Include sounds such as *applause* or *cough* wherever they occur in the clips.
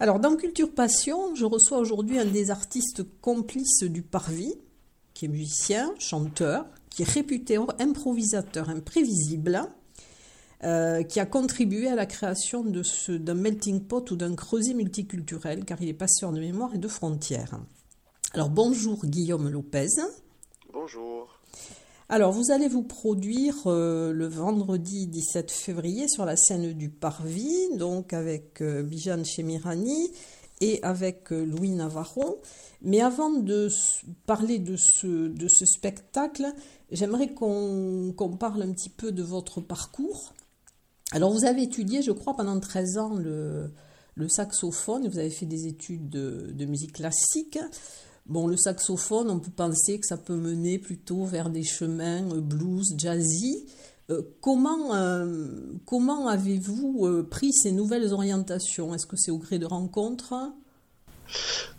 Alors dans Culture Passion, je reçois aujourd'hui un des artistes complices du Parvis, qui est musicien, chanteur, qui est réputé improvisateur imprévisible, euh, qui a contribué à la création d'un melting pot ou d'un creuset multiculturel, car il est passeur de mémoire et de frontières. Alors bonjour Guillaume Lopez. Bonjour. Alors vous allez vous produire euh, le vendredi 17 février sur la scène du Parvis, donc avec euh, Bijan Chemirani et avec Louis Navarro. Mais avant de parler de ce, de ce spectacle, j'aimerais qu'on parle un petit peu de votre parcours. Alors vous avez étudié, je crois, pendant 13 ans le, saxophone, vous avez fait des études de, musique classique. Bon, le saxophone, on peut penser que ça peut mener plutôt vers des chemins euh, blues, jazzy. Euh, comment euh, comment avez-vous pris ces nouvelles orientations? Est-ce que c'est au gré de rencontres?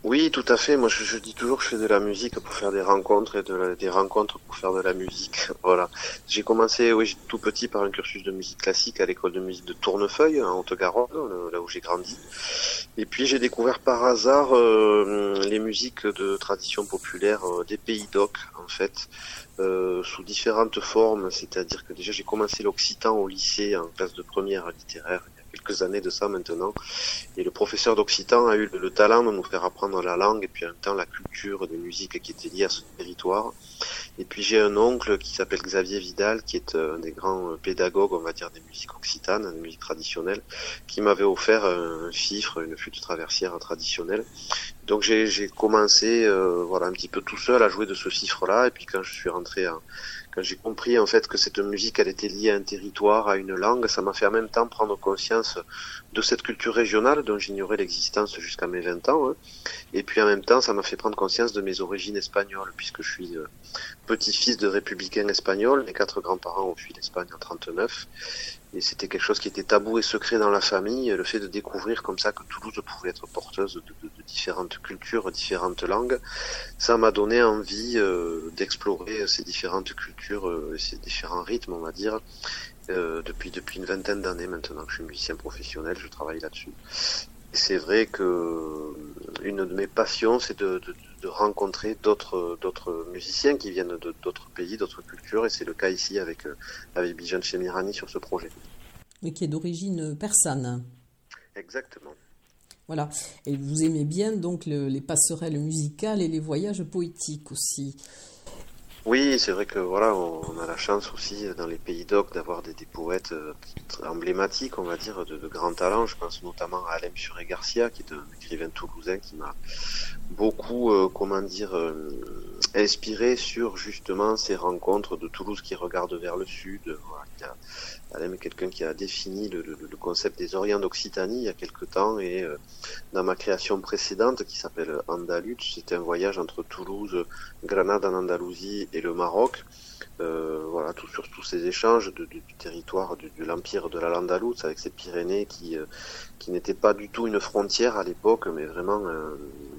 Oui, tout à fait. Moi, je, dis toujours que je fais de la musique pour faire des rencontres et de des rencontres pour faire de la musique. *laughs* Voilà. J'ai commencé, oui, tout petit par un cursus de musique classique à l'école de musique de Tournefeuille, en Haute-Garonne, là où j'ai grandi. Et puis, j'ai découvert par hasard euh, les musiques de tradition populaire euh, des pays d'Oc, en fait, euh, sous différentes formes. C'est-à-dire que déjà, j'ai commencé l'occitan au lycée en classe de première littéraire quelques années de ça maintenant. Et le professeur d'occitan a eu le, talent de nous faire apprendre la langue et puis en même temps la culture des musiques qui étaient liées à ce territoire. Et puis j'ai un oncle qui s'appelle Xavier Vidal, qui est un des grands euh, pédagogues, on va dire, des musiques occitanes, des musiques traditionnelles, qui m'avait offert un fifre, une flûte traversière traditionnelle. Donc j'ai commencé, euh, voilà, un petit peu tout seul à jouer de ce fifre-là. Et puis quand je suis rentré en quand j'ai compris en fait que cette musique elle était liée à un territoire, à une langue, ça m'a fait en même temps prendre conscience de cette culture régionale dont j'ignorais l'existence jusqu'à mes 20 ans. Hein. Et puis en même temps, ça m'a fait prendre conscience de mes origines espagnoles, puisque je suis euh, petit-fils de républicains espagnols. Mes quatre grands-parents ont fui l'Espagne en 39 et c'était quelque chose qui était tabou et secret dans la famille, le fait de découvrir comme ça que Toulouse pouvait être porteuse de, différentes cultures, différentes langues, ça m'a donné envie euh, d'explorer ces différentes cultures, euh, ces différents rythmes, on va dire, euh, depuis depuis une vingtaine d'années maintenant que je suis musicien professionnel, je travaille là-dessus. Et c'est vrai que une de mes passions, c'est de, de, rencontrer d'autres d'autres musiciens qui viennent d'autres pays, d'autres cultures, et c'est le cas ici avec avec Bijan Chemirani sur ce projet. Mais qui est d'origine persane. Exactement. Voilà. Et vous aimez bien donc les passerelles musicales et les voyages poétiques aussi. Oui, c'est vrai que voilà, on, a la chance aussi dans les pays d'Oc d'avoir des, poètes euh, emblématiques, on va dire, de, de grands talents. Je pense notamment à Alain Suré Garcia, qui est un écrivain toulousain qui m'a beaucoup, euh, comment dire, euh, inspiré sur justement ces rencontres de Toulouse qui regardent vers le sud. Voilà, Alain est quelqu'un qui a défini le, le, concept des Orients d'Occitanie il y a quelque temps et euh, dans ma création précédente qui s'appelle Andalus, c'était un voyage entre Toulouse, Grenade en Andalousie et le Maroc. Euh, voilà, tout sur tous ces échanges de, du territoire de, l'empire de la Landalouse avec ces Pyrénées qui euh, qui n'étaient pas du tout une frontière à l'époque, mais vraiment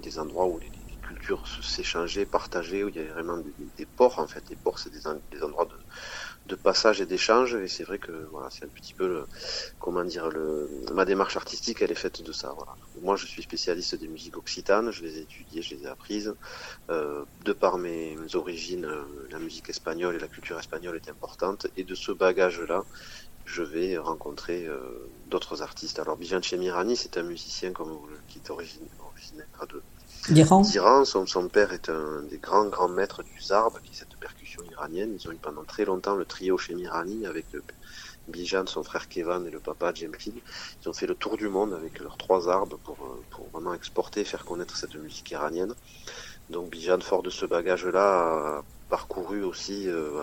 des endroits où les, cultures s'échangeaient, partageaient, où il y avait vraiment des, ports en fait. Les ports, c'est des, des endroits de de passage et d'échange. Et c'est vrai que voilà, c'est un petit peu le, comment dire le, ma démarche artistique, elle est faite de ça. Voilà. Moi, je suis spécialiste des musiques occitanes. Je les ai étudiées, je les ai apprises. Euh, de par mes, origines, euh, la musique espagnole et la culture espagnole est importante. Et de ce bagage-là, je vais rencontrer euh, d'autres artistes. Alors, Bijan Chemirani, c'est un musicien comme qui est originaire de d'Iran. Son, son, père est un des grands grands maîtres du zarb, qui est cette iranienne. Ils ont eu pendant très longtemps le trio Chemirani avec le Bijan, son frère Kevan et le papa Jemkin. Ils ont fait le tour du monde avec leurs trois arbres pour, pour vraiment exporter et faire connaître cette musique iranienne. Donc Bijan, fort de ce bagage-là, a parcouru aussi, euh,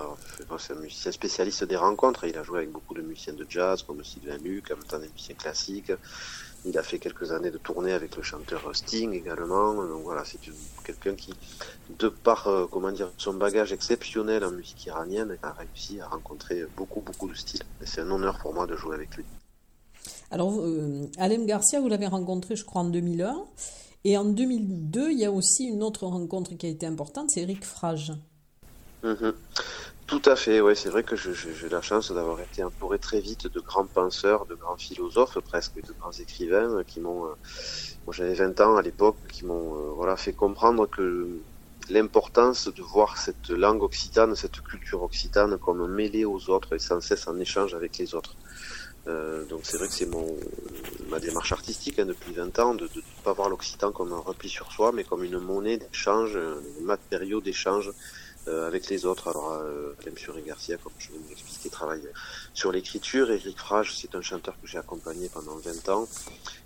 c'est un musicien spécialiste des rencontres, il a joué avec beaucoup de musiciens de jazz comme Sylvain Luc, en même temps des musiciens classiques. Il a fait quelques années de tournée avec le chanteur Sting également. Donc voilà, c'est quelqu'un qui, de par euh, comment dire son bagage exceptionnel en musique iranienne, a réussi à rencontrer beaucoup beaucoup de styles. Et c'est un honneur pour moi de jouer avec lui. Alors, euh, Alem Garcia, vous l'avez rencontré, je crois, en 2001. Et en 2002, il y a aussi une autre rencontre qui a été importante, c'est Eric Frage. Mhm. Tout à fait, oui, c'est vrai que j'ai la chance d'avoir été entouré très vite de grands penseurs, de grands philosophes presque, de grands écrivains qui m'ont, euh, moi j'avais 20 ans à l'époque, qui m'ont euh, fait comprendre que l'importance de voir cette langue occitane, cette culture occitane comme mêlée aux autres et sans cesse en échange avec les autres. Euh, donc c'est vrai que c'est mon ma démarche artistique hein, depuis 20 ans de ne pas voir l'occitan comme un repli sur soi, mais comme une monnaie d'échange, un matériau d'échange euh, avec les autres. Alors, euh, et Garcia, comme je viens de l'expliquer, travaille sur l'écriture. Eric Frage, c'est un chanteur que j'ai accompagné pendant 20 ans,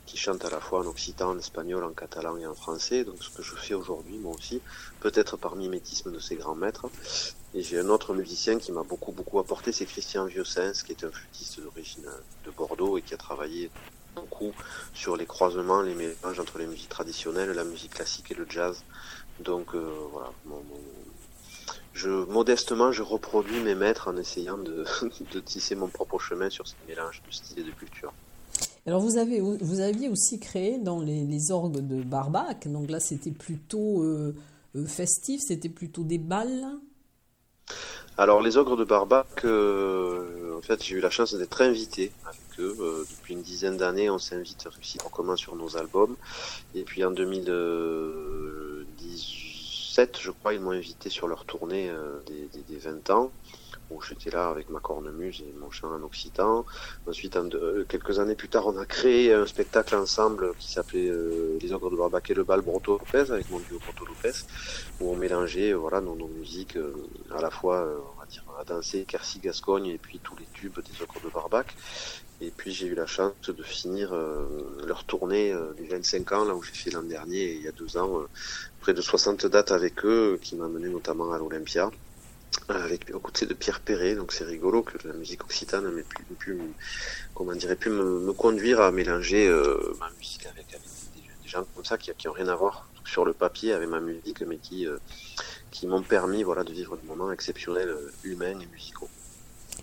qui chante à la fois en occitan, en espagnol, en catalan et en français. Donc, ce que je fais aujourd'hui, moi aussi, peut-être par mimétisme de ses grands maîtres. Et j'ai un autre musicien qui m'a beaucoup, beaucoup apporté, c'est Christian Vieussens, qui est un flûtiste d'origine de Bordeaux et qui a travaillé beaucoup sur les croisements, les mélanges entre les musiques traditionnelles, la musique classique et le jazz. Donc euh, voilà, je modestement je reproduis mes maîtres en essayant de, *laughs* de, tisser mon propre chemin sur ce mélange de style et de culture. Alors vous, avez, vous aviez aussi créé dans les, les orgues de Barbac, donc là c'était plutôt euh, euh, festif, c'était plutôt des balles alors les ogres de Barbac, euh, en fait j'ai eu la chance d'être invité avec eux. Euh, depuis une dizaine d'années on s'invite réciproquement sur nos albums. Et puis en 2017 je crois ils m'ont invité sur leur tournée euh, des, des, des, 20 ans où j'étais là avec ma cornemuse et mon chant en occitan. Ensuite, euh, quelques années plus tard, on a créé un spectacle ensemble qui s'appelait euh, Les Ogres de Barbac et le bal Broto Lopez avec mon duo Broto Lopez, où on mélangeait voilà, nos, nos musiques à la fois, on va dire, à danser Quercy Gascogne et puis tous les tubes des Ogres de Barbac. Et puis j'ai eu la chance de finir leur tournée des 25 ans, là où j'ai fait l'an dernier, il y a deux ans, près de 60 dates avec eux, qui m'a mené notamment à l'Olympia avec aux côtés de Pierre Perret, donc c'est rigolo que la musique occitane ait pu, pu, comment dirait, pu me, conduire à mélanger euh, ma musique avec, des, gens comme ça qui, qui ont rien à voir sur le papier avec ma musique, mais qui, euh, qui m'ont permis voilà, de vivre des moments exceptionnels, euh, humains et musicaux.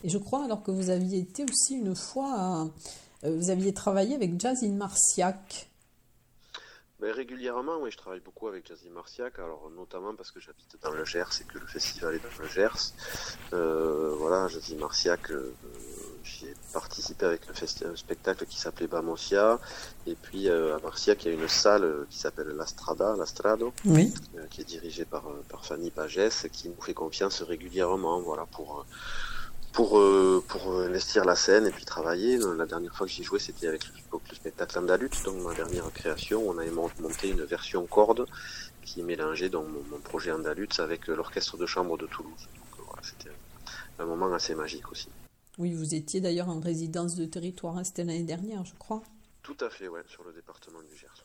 Et je crois alors que vous aviez été aussi une fois, vous aviez travaillé avec Jazz in Marciac. Ben, régulièrement, oui, je travaille beaucoup avec Jazzy Marciac, alors notamment parce que j'habite dans le Gers et que le festival est dans le Gers. Euh, voilà, Jazzy Marciac, euh, j'ai participé avec un, spectacle qui s'appelait Bamosia, et puis euh, à Marciac, il y a une salle qui s'appelle l'Astrada, l'Astrado, qui est dirigée par, par Fanny Pagès, qui nous fait confiance régulièrement, voilà, pour pour, euh, pour investir la scène et puis travailler. La dernière fois que j'y joué, c'était avec le, le spectacle Andalut, donc ma dernière création. On avait monté une version corde qui mélangeait donc mon, projet Andalut avec l'orchestre de chambre de Toulouse. Donc voilà, c'était un moment assez magique aussi. Oui, vous étiez d'ailleurs en résidence de territoire, hein, c'était l'année dernière, je crois. Tout à fait, ouais, sur le département du Gers.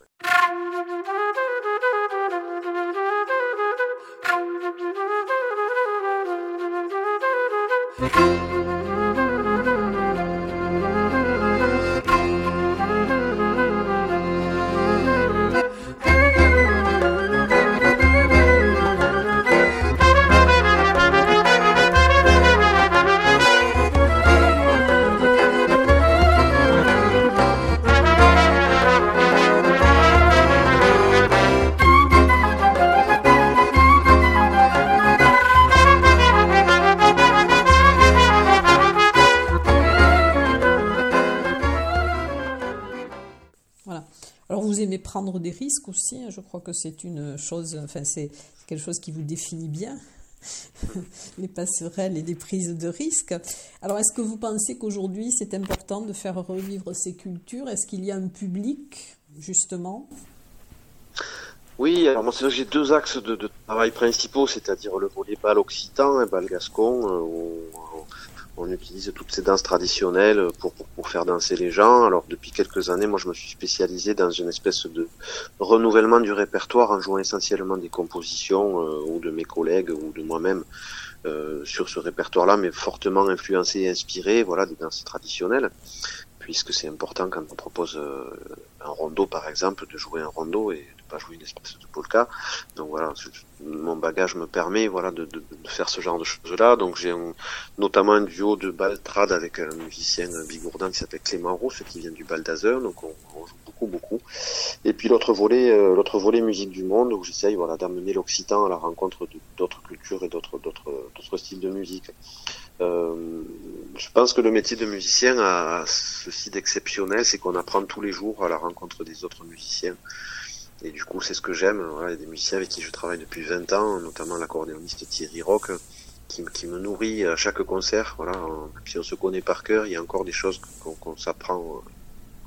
Vous aimez prendre des risques aussi. Hein. Je crois que c'est une chose, enfin, c'est quelque chose qui vous définit bien. *laughs* les passerelles et les prises de risques. Alors, est-ce que vous pensez qu'aujourd'hui, c'est important de faire revivre ces cultures? Est-ce qu'il y a un public, justement? Oui, alors moi j'ai deux axes de, travail principaux, c'est-à-dire le volet bal occitan et bal gascon, euh, on utilise toutes ces danses traditionnelles pour, faire danser les gens. Alors depuis quelques années, moi je me suis spécialisé dans une espèce de renouvellement du répertoire en jouant essentiellement des compositions euh, ou de mes collègues ou de moi-même euh, sur ce répertoire-là, mais fortement influencé et inspiré, voilà, des danses traditionnelles puisque c'est important quand on propose euh, un rondeau par exemple de jouer un rondeau et pas jouer une espèce de polka. Donc voilà, mon bagage me permet voilà de, de, de faire ce genre de choses-là. Donc j'ai notamment un duo de baltrade avec un musicien bigourdan qui s'appelle Clément Rousse qui vient du Bal d'Azur, donc on, joue beaucoup beaucoup. Et puis l'autre volet, euh, l'autre volet musique du monde où j'essaye voilà d'amener l'occitan à la rencontre d'autres cultures et d'autres d'autres d'autres styles de musique. Euh, je pense que le métier de musicien a ceci d'exceptionnel, c'est qu'on apprend tous les jours à la rencontre des autres musiciens. Et du coup, c'est ce que j'aime. il y a des musiciens avec qui je travaille depuis 20 ans, notamment l'accordéoniste Thierry Rock, qui, qui, me nourrit à chaque concert. Voilà, si on se connaît par cœur, il y a encore des choses qu'on s'apprend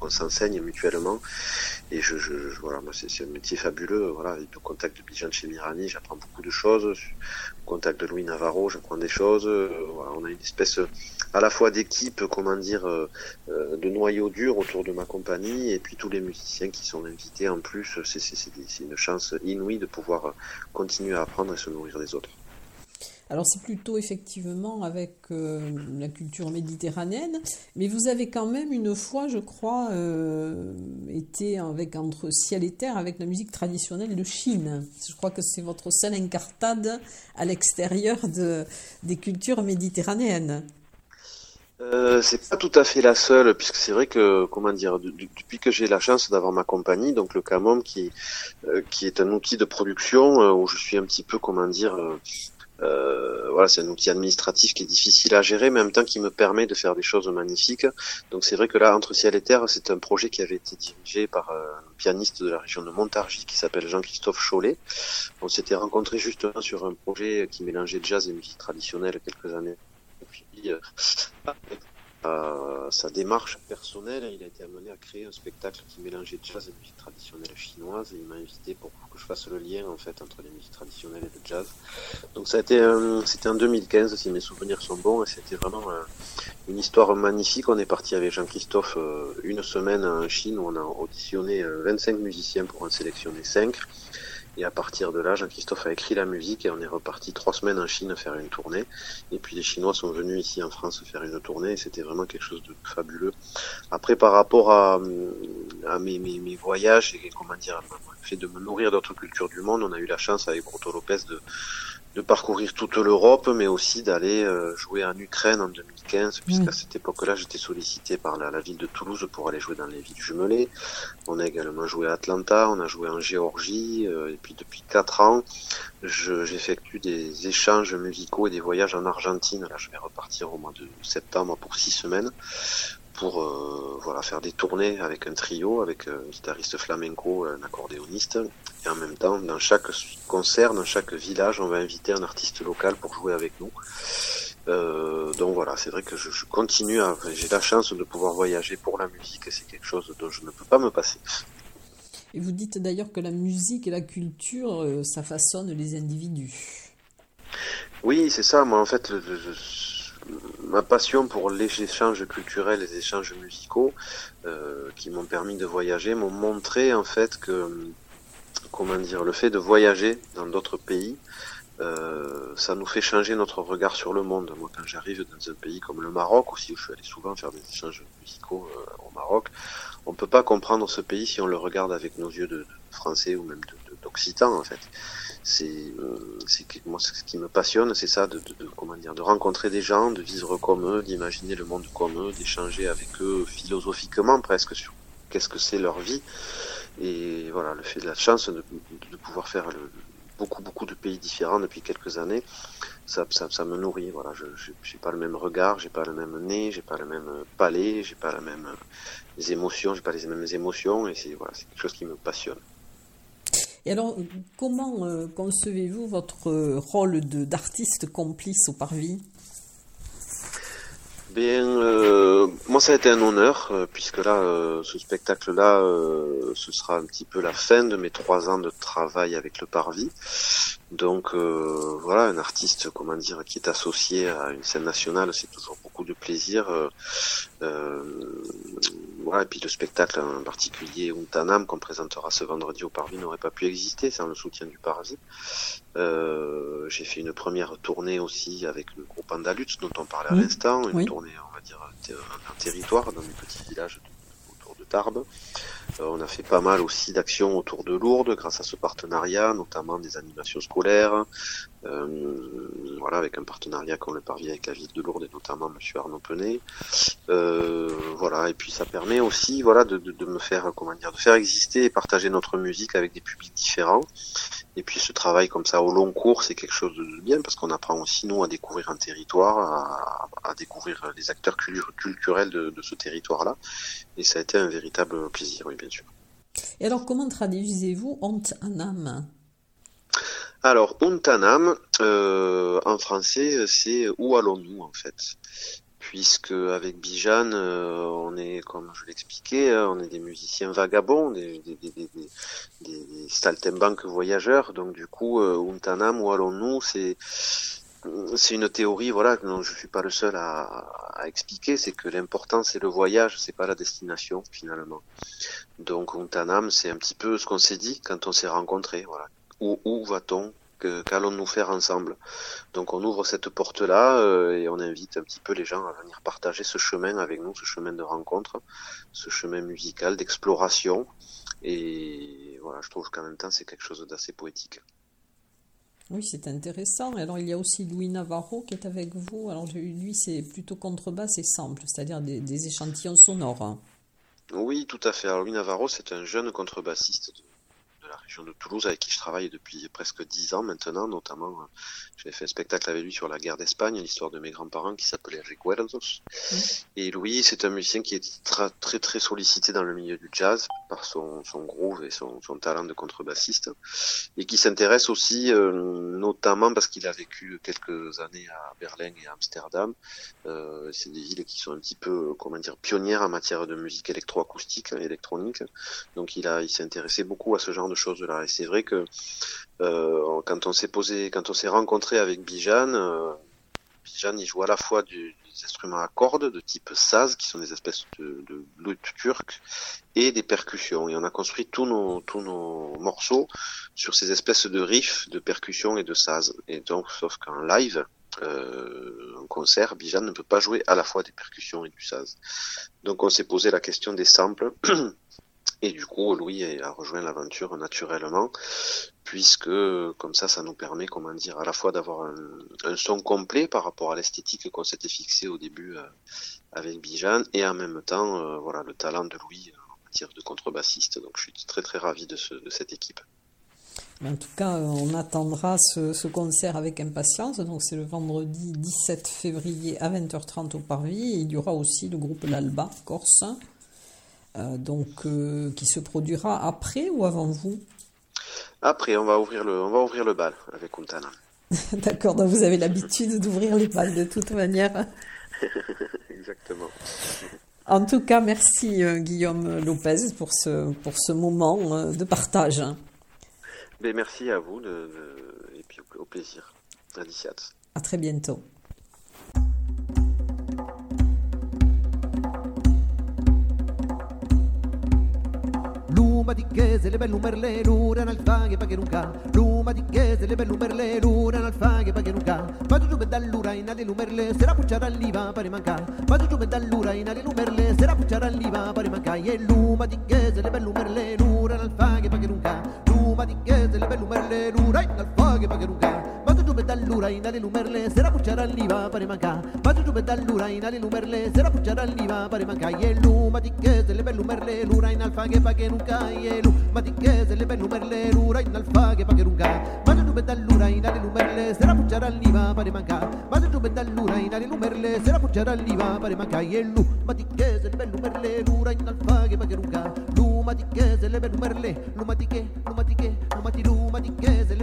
on s'enseigne mutuellement. Et je, je, voilà, moi c'est un métier fabuleux. Voilà, le contact de Bijan chez Mirani, j'apprends beaucoup de choses. Au contact de Louis Navarro, j'apprends des choses. Voilà, on a une espèce à la fois d'équipe, comment dire, euh, de noyau dur autour de ma compagnie, et puis tous les musiciens qui sont invités en plus. C'est une chance inouïe de pouvoir continuer à apprendre et se nourrir des autres. Alors c'est plutôt effectivement avec euh, la culture méditerranéenne, mais vous avez quand même une fois, je crois, euh, été avec entre ciel et terre avec la musique traditionnelle de Chine. Je crois que c'est votre seule incartade à l'extérieur de, des cultures méditerranéennes. Euh, c'est pas tout à fait la seule, puisque c'est vrai que, comment dire, depuis que j'ai la chance d'avoir ma compagnie, donc le Camom, qui, euh, qui est un outil de production où je suis un petit peu, comment dire, euh, voilà, c'est un outil administratif qui est difficile à gérer, mais en même temps qui me permet de faire des choses magnifiques. Donc c'est vrai que là, Entre ciel et terre, c'est un projet qui avait été dirigé par euh, un pianiste de la région de Montargis qui s'appelle Jean-Christophe Cholet. On s'était rencontrés justement sur un projet qui mélangeait jazz et musique traditionnelle quelques années. Euh, sa démarche personnelle, il a été amené à créer un spectacle qui mélangeait jazz et musique traditionnelle chinoise et il m'a invité pour que je fasse le lien en fait entre les musiques traditionnelles et le jazz. Donc ça a été, c'était en 2015 si mes souvenirs sont bons et c'était vraiment euh, une histoire magnifique. On est parti avec Jean-Christophe euh, une semaine en Chine où on a auditionné 25 euh, musiciens pour en sélectionner 5. Et à partir de là, Jean-Christophe a écrit la musique et on est reparti trois semaines en Chine faire une tournée. Et puis les Chinois sont venus ici en France faire une tournée et c'était vraiment quelque chose de fabuleux. Après, par rapport à, mes voyages et comment dire, le fait de me nourrir d'autres cultures du monde, on a eu la chance avec Broto Lopez de de parcourir toute l'Europe, mais aussi d'aller euh, jouer en Ukraine en 2015, puisqu'à cette époque-là, j'étais sollicité par la, ville de Toulouse pour aller jouer dans les villes jumelées. On a également joué à Atlanta, on a joué en Géorgie, euh, et puis depuis quatre ans, j'effectue des échanges musicaux et des voyages en Argentine. Là, je vais repartir au mois de septembre pour six semaines pour euh, voilà faire des tournées avec un trio, avec un guitariste flamenco, un accordéoniste, et en même temps, dans chaque concert, dans chaque village, on va inviter un artiste local pour jouer avec nous. Euh, donc voilà, c'est vrai que je, je continue, à, j'ai la chance de pouvoir voyager pour la musique, et c'est quelque chose dont je ne peux pas me passer. Et vous dites d'ailleurs que la musique et la culture, euh, ça façonne les individus. Oui, c'est ça. Moi, en fait, le, ma passion pour les échanges culturels, les échanges musicaux, euh, qui m'ont permis de voyager, m'ont montré en fait que, comment dire, le fait de voyager dans d'autres pays, euh, ça nous fait changer notre regard sur le monde. Moi, quand j'arrive dans un pays comme le Maroc, aussi où je suis allé souvent faire des échanges musicaux euh, au Maroc, on peut pas comprendre ce pays si on le regarde avec nos yeux de, français ou même d'occitan en fait c'est euh, moi ce qui me passionne c'est ça de, de, comment dire de rencontrer des gens de vivre comme eux d'imaginer le monde comme eux d'échanger avec eux philosophiquement presque sur qu'est-ce que c'est leur vie et voilà le fait de la chance de, de pouvoir faire le, beaucoup, beaucoup de pays différents depuis quelques années, ça, ça, me nourrit. Voilà, je n'ai pas le même regard, j'ai pas le même nez, j'ai pas le même palais, j'ai pas la même les émotions, j'ai pas les mêmes émotions, et c'est voilà, c'est quelque chose qui me passionne. Et alors, comment concevez-vous votre rôle d'artiste complice au Parvis? Bien, euh, moi ça a été un honneur euh, puisque là, euh, ce spectacle-là, ce sera un petit peu la fin de mes trois ans de travail avec le Parvis. Donc voilà, un artiste, comment dire, qui est associé à une scène nationale, c'est toujours beaucoup de plaisir. voilà, et puis le spectacle en particulier Untanam qu'on présentera ce vendredi au Parvis n'aurait pas pu exister sans le soutien du Parvis. J'ai fait une première tournée aussi avec le groupe Andalut dont on parlait à l'instant, une tournée on va dire un territoire dans des petits villages autour de Tarbes. Euh, on a fait pas mal aussi d'actions autour de Lourdes grâce à ce partenariat, notamment des animations scolaires, euh, voilà, avec un partenariat qu'on le parvient avec la ville de Lourdes et notamment Monsieur Arnaud Penet. Euh, voilà, et puis ça permet aussi, voilà, de, de, me faire, comment dire, de faire exister et partager notre musique avec des publics différents. Et puis ce travail comme ça au long cours, c'est quelque chose de bien parce qu'on apprend aussi nous à découvrir un territoire, à, à découvrir les acteurs culturels de, de ce territoire-là. Et ça a été un véritable plaisir, oui, bien Et alors, comment traduisez-vous Honte Anam Alors, Honte Anam, euh, en français, c'est Où allons-nous en fait? Puisque avec Bijan, euh, on est, comme je l'expliquais, hein, on est des musiciens vagabonds, des, des, des, des, voyageurs. Donc du coup, euh, Untanam, où allons-nous C'est c'est une théorie, voilà, dont je suis pas le seul à, expliquer, c'est que l'important c'est le voyage, c'est pas la destination finalement. Donc Untanam, c'est un petit peu ce qu'on s'est dit quand on s'est rencontrés, voilà. Où, où va-t-on? Qu'allons-nous faire ensemble? Donc on ouvre cette porte-là euh, et on invite un petit peu les gens à venir partager ce chemin avec nous, ce chemin de rencontre, ce chemin musical, d'exploration. Et voilà, je trouve qu'en même temps c'est quelque chose d'assez poétique. Oui, c'est intéressant. Alors, il y a aussi Louis Navarro qui est avec vous. Alors, lui, c'est plutôt contrebasse et simple, c'est-à-dire des, échantillons sonores. Oui, tout à fait. Alors, Louis Navarro, c'est un jeune contrebassiste la région de Toulouse avec qui je travaille depuis presque dix ans maintenant, notamment. Euh, j'ai fait un spectacle avec lui sur la guerre d'Espagne, l'histoire de mes grands-parents qui s'appelait Recuerdos. Et Louis, c'est un musicien qui est très, très, très sollicité dans le milieu du jazz par son, son groove et son, son talent de contrebassiste et qui s'intéresse aussi euh, notamment parce qu'il a vécu quelques années à Berlin et à Amsterdam. Euh, c'est des villes qui sont un petit peu, comment dire, pionnières en matière de musique électroacoustique, électronique. Donc il a, il s'est intéressé beaucoup à ce genre de Et c'est vrai que euh, quand on s'est posé, quand on s'est rencontré avec Bijan, euh, Bijan il joue à la fois des instruments à cordes de type saz, qui sont des espèces de, de luth turc, et des percussions. Et on a construit tous nos, tous nos morceaux sur ces espèces de riffs de percussions et de saz. Et donc, sauf qu'en live, euh, en concert, Bijan ne peut pas jouer à la fois des percussions et du saz. Donc on s'est posé la question des samples. *clears throat* Et du coup, Louis a rejoint l'aventure naturellement, puisque comme ça, ça nous permet, comment dire, à la fois d'avoir un, son complet par rapport à l'esthétique qu'on s'était fixé au début euh, avec Bijan, et en même temps, euh, voilà, le talent de Louis en matière de contrebassiste. Donc, je suis très très ravi de, ce, de cette équipe. En tout cas, on attendra ce, ce concert avec impatience. Donc, c'est le vendredi 17 février à 20h30 au Parvis. Il y aura aussi le groupe L'Alba Corse euh, donc, euh, qui se produira après ou avant vous? Après, on va ouvrir le, on va ouvrir le bal avec Untana. *laughs* D'accord, donc vous avez l'habitude d'ouvrir les balles de toute manière. *laughs* Exactement. En tout cas, merci euh, Guillaume Lopez pour ce, pour ce moment de partage. Ben, merci à vous de, et puis au, plaisir. À très bientôt. Luma di chiese, le belle merle, l'ura nel faghe pa che non ca. Luma di chiese, le belle merle, l'ura nel faghe pa che non ca. Vado giù dall'ura in ali lumerle, se la pucciara all'iva pari manca. Vado giù dall'ura in ali lumerle, se la pucciara all'iva pari manca. E luma di chiese, le belle merle, l'ura nel faghe pa che non ca. ina lumerle sera puchara liva pare manca patu tu betal lura ina lumerle sera puchara liva pare manca y lu matique se le lumerle lura ina alfa que pa que nunca. Y lu matique se le lumerle lura ina alfa que pa que nunca. Patu tu betal lura ina lumerle sera puchara liva pare manca patu tu betal lura ina lumerle sera puchara liva pare manca y lu matique se le lumerle lura ina alfa que pa que nunca. Lu matique se le lumerle lu matique lu matique lu matique lu matique se